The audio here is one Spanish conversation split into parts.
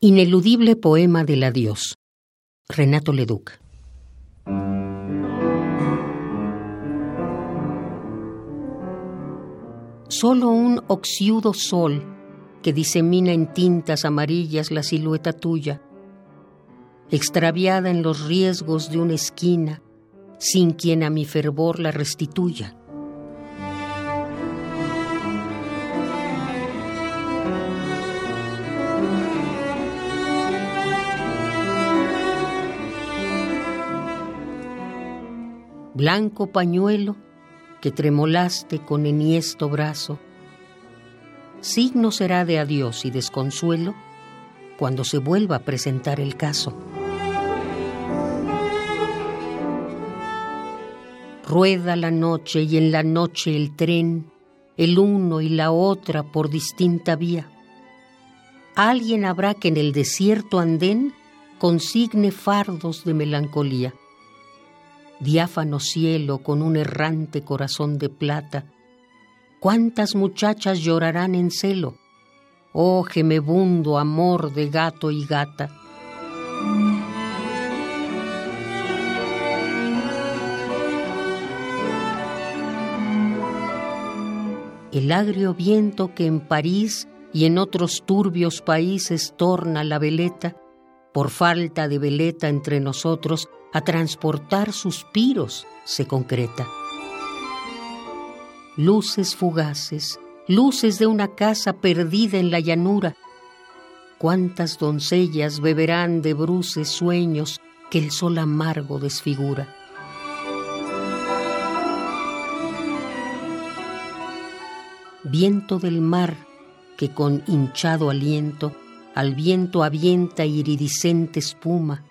Ineludible poema del adiós. Renato Leduc. Solo un oxiudo sol que disemina en tintas amarillas la silueta tuya, extraviada en los riesgos de una esquina, sin quien a mi fervor la restituya. Blanco pañuelo que tremolaste con enhiesto brazo, signo será de adiós y desconsuelo cuando se vuelva a presentar el caso. Rueda la noche y en la noche el tren, el uno y la otra por distinta vía. Alguien habrá que en el desierto andén consigne fardos de melancolía diáfano cielo con un errante corazón de plata, ¿cuántas muchachas llorarán en celo? Oh gemebundo amor de gato y gata. El agrio viento que en París y en otros turbios países torna la veleta, por falta de veleta entre nosotros, a transportar suspiros se concreta. Luces fugaces, luces de una casa perdida en la llanura. Cuántas doncellas beberán de bruces sueños que el sol amargo desfigura. Viento del mar que con hinchado aliento al viento avienta iridiscente espuma,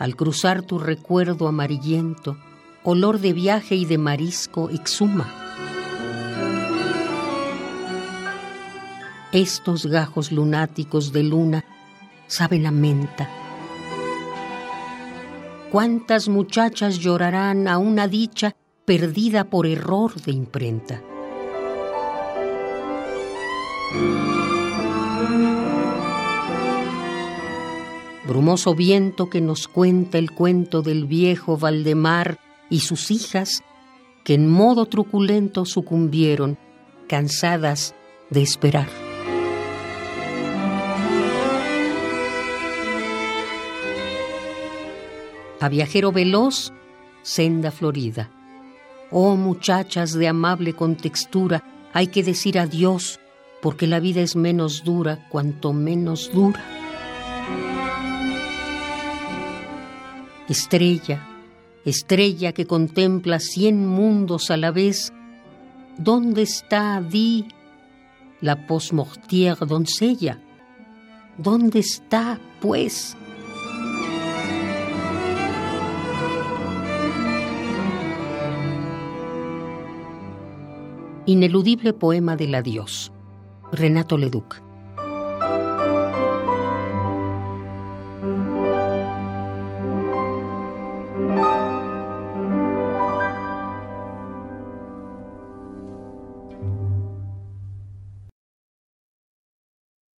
al cruzar tu recuerdo amarillento, olor de viaje y de marisco exhuma. Estos gajos lunáticos de luna saben a menta. ¿Cuántas muchachas llorarán a una dicha perdida por error de imprenta? Brumoso viento que nos cuenta el cuento del viejo Valdemar y sus hijas, que en modo truculento sucumbieron, cansadas de esperar. A viajero veloz, senda florida. Oh muchachas de amable contextura, hay que decir adiós, porque la vida es menos dura cuanto menos dura. Estrella, estrella que contempla cien mundos a la vez, ¿dónde está, di, la postmortière doncella? ¿Dónde está, pues? Ineludible poema del adiós. Renato Leduc.